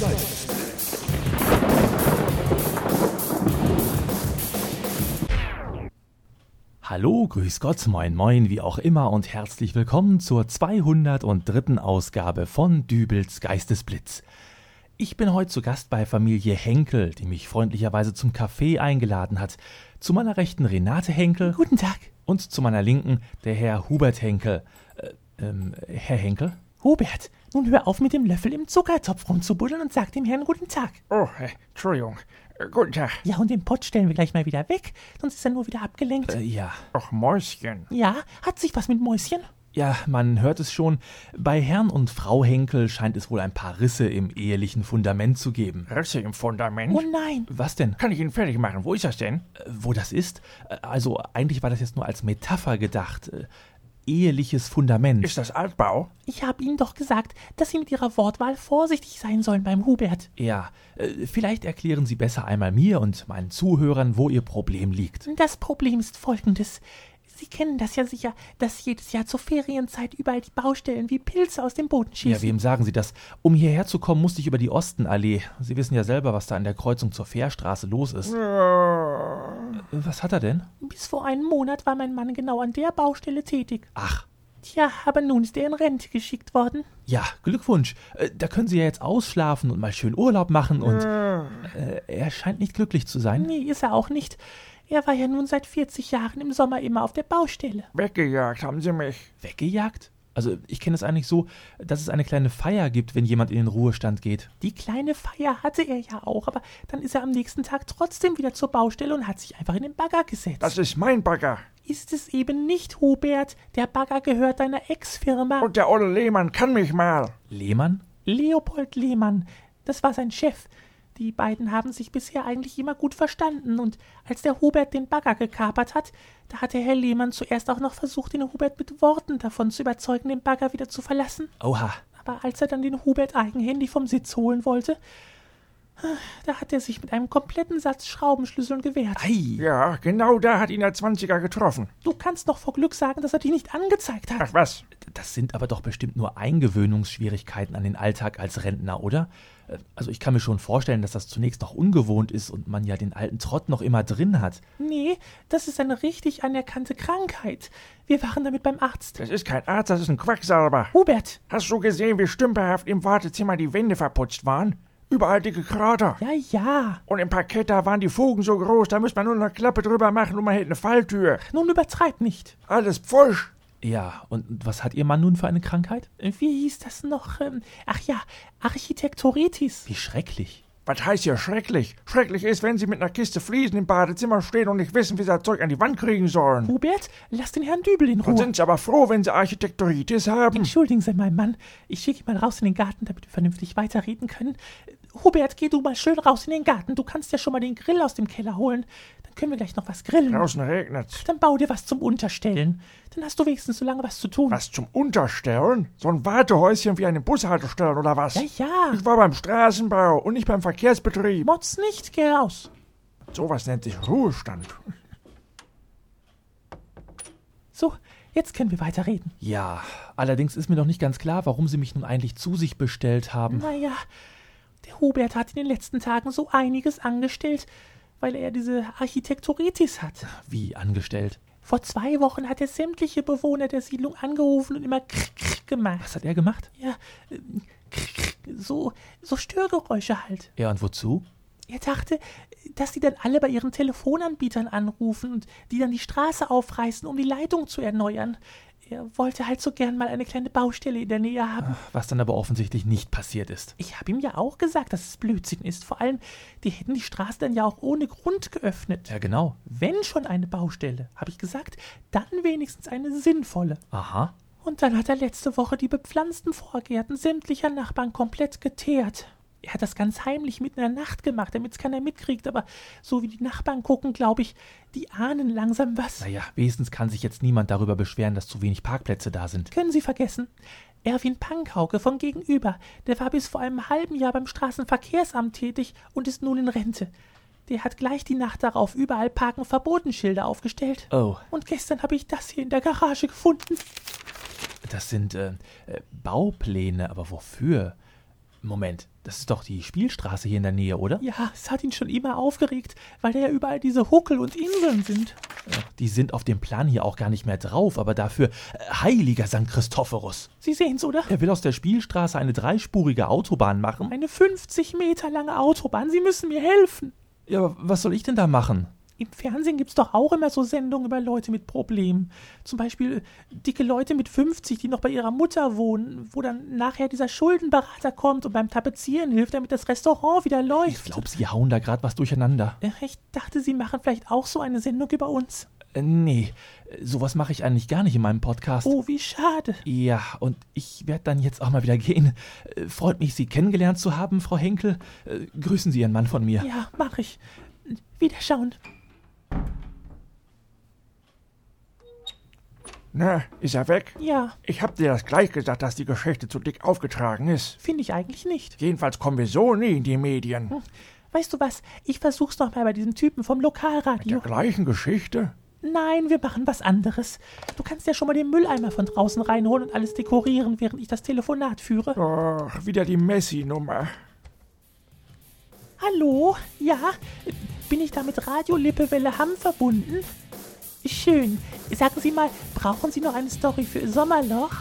Geistesblitz. Hallo, grüß Gott, moin moin, wie auch immer und herzlich willkommen zur 203. Ausgabe von Dübels Geistesblitz. Ich bin heute zu Gast bei Familie Henkel, die mich freundlicherweise zum Kaffee eingeladen hat. Zu meiner rechten Renate Henkel. Guten Tag. Und zu meiner linken der Herr Hubert Henkel. Äh, ähm, Herr Henkel? Hubert, nun hör auf mit dem Löffel im Zuckertopf rumzubuddeln und sag dem Herrn guten Tag. Oh, äh, Entschuldigung. Äh, guten Tag. Ja, und den Pott stellen wir gleich mal wieder weg, sonst ist er nur wieder abgelenkt. Äh, ja. Ach, Mäuschen. Ja, hat sich was mit Mäuschen? Ja, man hört es schon. Bei Herrn und Frau Henkel scheint es wohl ein paar Risse im ehelichen Fundament zu geben. Risse im Fundament? Oh nein. Was denn? Kann ich ihn fertig machen? Wo ist das denn? Äh, Wo das ist? Äh, Also, eigentlich war das jetzt nur als Metapher gedacht. Eheliches Fundament. Ist das Altbau? Ich habe Ihnen doch gesagt, dass Sie mit Ihrer Wortwahl vorsichtig sein sollen beim Hubert. Ja, äh, vielleicht erklären Sie besser einmal mir und meinen Zuhörern, wo Ihr Problem liegt. Das Problem ist folgendes. Sie kennen das ja sicher, dass jedes Jahr zur Ferienzeit überall die Baustellen wie Pilze aus dem Boden Ja, schießen. wem sagen Sie das? Um hierher zu kommen, musste ich über die Ostenallee. Sie wissen ja selber, was da an der Kreuzung zur Fährstraße los ist. Äh, Was hat er denn? Bis vor einem Monat war mein Mann genau an der Baustelle tätig. Ach, Tja, aber nun ist er in Rente geschickt worden. ja, Glückwunsch. Äh, Da können Sie ja jetzt ausschlafen und mal schön Urlaub machen und äh, er scheint nicht glücklich zu sein. Nee, ist er auch nicht. Er war ja nun seit 40 Jahren im Sommer immer auf der Baustelle. Weggejagt haben sie mich. Weggejagt? Also ich kenne es eigentlich so, dass es eine kleine Feier gibt, wenn jemand in den Ruhestand geht. Die kleine Feier hatte er ja auch, aber dann ist er am nächsten Tag trotzdem wieder zur Baustelle und hat sich einfach in den Bagger gesetzt. Das ist mein Bagger. ist es eben nicht, Hubert. Der Bagger gehört deiner Ex-Firma. Und der Olle Lehmann kann mich mal. Lehmann? Leopold Lehmann, das war sein Chef. Die beiden haben sich bisher eigentlich immer gut verstanden, und als der Hubert den Bagger gekapert hat, da hat der Herr Lehmann zuerst auch noch versucht, den Hubert mit Worten davon zu überzeugen, den Bagger wieder zu verlassen. Oha. Aber als er dann den Hubert eigenhändig vom Sitz holen wollte, da hat er sich mit einem kompletten Satz Schraubenschlüsseln gewehrt. Ei. Ja, genau da hat ihn der Zwanziger getroffen. Du kannst doch vor Glück sagen, dass er dich nicht angezeigt hat. Ach was? Das sind aber doch bestimmt nur Eingewöhnungsschwierigkeiten an den Alltag als Rentner, oder? Äh, Also ich kann mir schon vorstellen, dass das zunächst noch ungewohnt ist und man ja den alten Trott noch immer drin hat. Nee, das ist eine richtig anerkannte Krankheit. Wir waren damit beim Arzt. Das ist kein Arzt, das ist ein Quacksalber. Hubert, Hast du gesehen, wie stümperhaft im Wartezimmer die Wände verputzt waren? Überall dicke Krater. ja, ja. Und im Parkett, da waren die Fugen so groß, da müsste man nur eine Klappe drüber machen und man hätte eine Falltür. Nun übertreib nicht. Alles Pfusch. Ja, und was hat Ihr Mann nun für eine Krankheit? Wie hieß das noch? Ähm, Ach ja, Architektoritis. Wie schrecklich. Was heißt hier schrecklich? Schrecklich ist, wenn Sie mit einer Kiste Fliesen im Badezimmer stehen und nicht wissen, wie Sie das Zeug an die Wand kriegen sollen. Hubert, lass den Herrn Dübel in Dann Ruhe. sind Sie aber froh, wenn Sie Architektoritis haben. Entschuldigen Sie, mein Mann. Ich schicke ihn mal raus in den Garten, damit wir vernünftig weiterreden können. Hubert, geh du mal schön raus in den Garten. Du kannst ja schon mal den Grill aus dem Keller holen. Dann können wir gleich noch was grillen. Draußen regnet's. Dann bau dir was zum Unterstellen. Dann hast du wenigstens so lange was zu tun. Was zum Unterstellen? So ein Wartehäuschen wie eine Bushaltestelle oder was? Ja, ja. Ich war beim Straßenbau und nicht beim Verkehrsbetrieb. Motz nicht, geh raus. Sowas nennt sich Ruhestand. So, jetzt können wir weiterreden. Ja, allerdings ist mir noch nicht ganz klar, warum Sie mich nun eigentlich zu sich bestellt haben. Naja, der Hubert hat in den letzten Tagen so einiges angestellt, weil er diese Architektoritis hat. Wie angestellt. Vor zwei Wochen hat er sämtliche Bewohner der Siedlung angerufen und immer krr, krr gemacht. Was hat er gemacht? Ja, ähm, krr, krr, so, so Störgeräusche halt. Ja, und wozu? Er dachte, dass die dann alle bei ihren Telefonanbietern anrufen und die dann die Straße aufreißen, um die Leitung zu erneuern. Er wollte halt so gern mal eine kleine Baustelle in der Nähe haben. Was dann aber offensichtlich nicht passiert ist. Ich habe ihm ja auch gesagt, dass es Blödsinn ist. Vor allem, die hätten die Straße dann ja auch ohne Grund geöffnet. Ja, genau. Wenn schon eine Baustelle, habe ich gesagt, dann wenigstens eine sinnvolle. Aha. Und dann hat er letzte Woche die bepflanzten Vorgärten sämtlicher Nachbarn komplett geteert. Er hat das ganz heimlich mitten in der Nacht gemacht, damit es keiner mitkriegt, aber so wie die Nachbarn gucken, glaube ich, die ahnen langsam was. Naja, wenigstens kann sich jetzt niemand darüber beschweren, dass zu wenig Parkplätze da sind. Können Sie vergessen? Erwin Pankhauke von gegenüber, der war bis vor einem halben Jahr beim Straßenverkehrsamt tätig und ist nun in Rente. Der hat gleich die Nacht darauf überall Parken verboten Schilder aufgestellt. Oh, Und gestern habe ich das hier in der Garage gefunden. das sind äh, äh, Baupläne, aber wofür? Moment, das ist doch die Spielstraße hier in der Nähe, oder? Ja, es hat ihn schon immer aufgeregt, weil da ja überall diese Huckel und Inseln sind. Die sind auf dem Plan hier auch gar nicht mehr drauf, aber dafür äh, heiliger St. Christophorus. Sie sehen's, oder? Er will aus der Spielstraße eine dreispurige Autobahn machen. Eine 50 Meter lange Autobahn. Sie müssen mir helfen. Ja, aber was soll ich denn da machen? Im Fernsehen gibt's doch auch immer so Sendungen über Leute mit Problemen. Zum Beispiel dicke Leute mit 50, die noch bei ihrer Mutter wohnen, wo dann nachher dieser Schuldenberater kommt und beim Tapezieren hilft, damit das Restaurant wieder läuft. Ich glaube, Sie hauen da gerade was durcheinander. Äh, Ich dachte, Sie machen vielleicht auch so eine Sendung über uns. Äh, nee, sowas mache ich eigentlich gar nicht in meinem Podcast. Oh, wie schade. Ja, und ich werde dann jetzt auch mal wieder gehen. Äh, Freut mich, Sie kennengelernt zu haben, Frau Henkel. Grüßen Sie Ihren Mann von mir. Ja, mach ich. Wiederschauen. Na, ist er weg? Ja, Ich hab dir das gleich gesagt, dass die Geschichte zu dick aufgetragen ist. finde ich eigentlich nicht. Jedenfalls kommen wir so nie in die Medien. Weißt du was? Ich versuch's noch mal bei diesem Typen vom Der Lokalradio. gleichen Geschichte? Nein, wir machen was anderes. Du kannst ja schon mal den Mülleimer von draußen reinholen und alles dekorieren, während ich das Telefonat führe. Ach, wieder die Messi-Nummer. Hallo? Ja? Bin ich da mit Radio Lippewelle Hamm verbunden? Schön. Sagen Sie mal, brauchen Sie noch eine Story für Sommerloch?